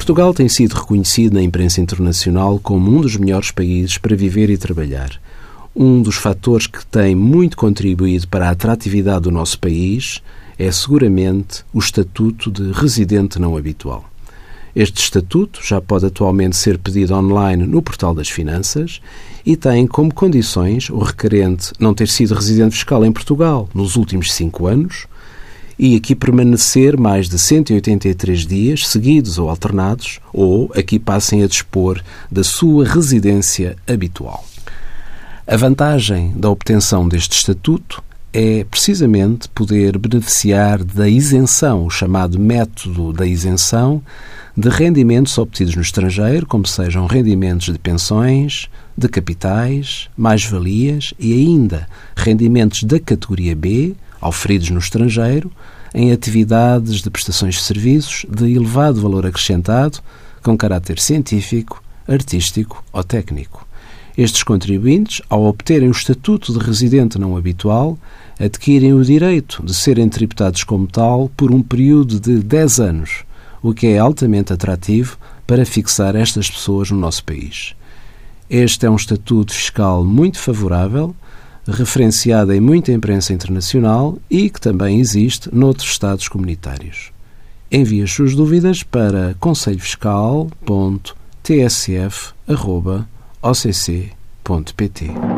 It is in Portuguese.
Portugal tem sido reconhecido na imprensa internacional como um dos melhores países para viver e trabalhar. Um dos fatores que tem muito contribuído para a atratividade do nosso país é seguramente o estatuto de residente não habitual. Este estatuto já pode atualmente ser pedido online no Portal das Finanças e tem como condições o requerente não ter sido residente fiscal em Portugal nos últimos cinco anos e aqui permanecer mais de 183 dias seguidos ou alternados ou aqui passem a dispor da sua residência habitual. A vantagem da obtenção deste estatuto é precisamente poder beneficiar da isenção, o chamado método da isenção, de rendimentos obtidos no estrangeiro, como sejam rendimentos de pensões, de capitais, mais-valias e ainda rendimentos da categoria B, auferidos no estrangeiro, em atividades de prestações de serviços de elevado valor acrescentado, com caráter científico, artístico ou técnico. Estes contribuintes, ao obterem o estatuto de residente não habitual, adquirem o direito de serem tributados como tal por um período de 10 anos, o que é altamente atrativo para fixar estas pessoas no nosso país. Este é um estatuto fiscal muito favorável, referenciado em muita imprensa internacional e que também existe noutros Estados comunitários. Envie as suas dúvidas para conselhofiscal.tsf.com occ.pt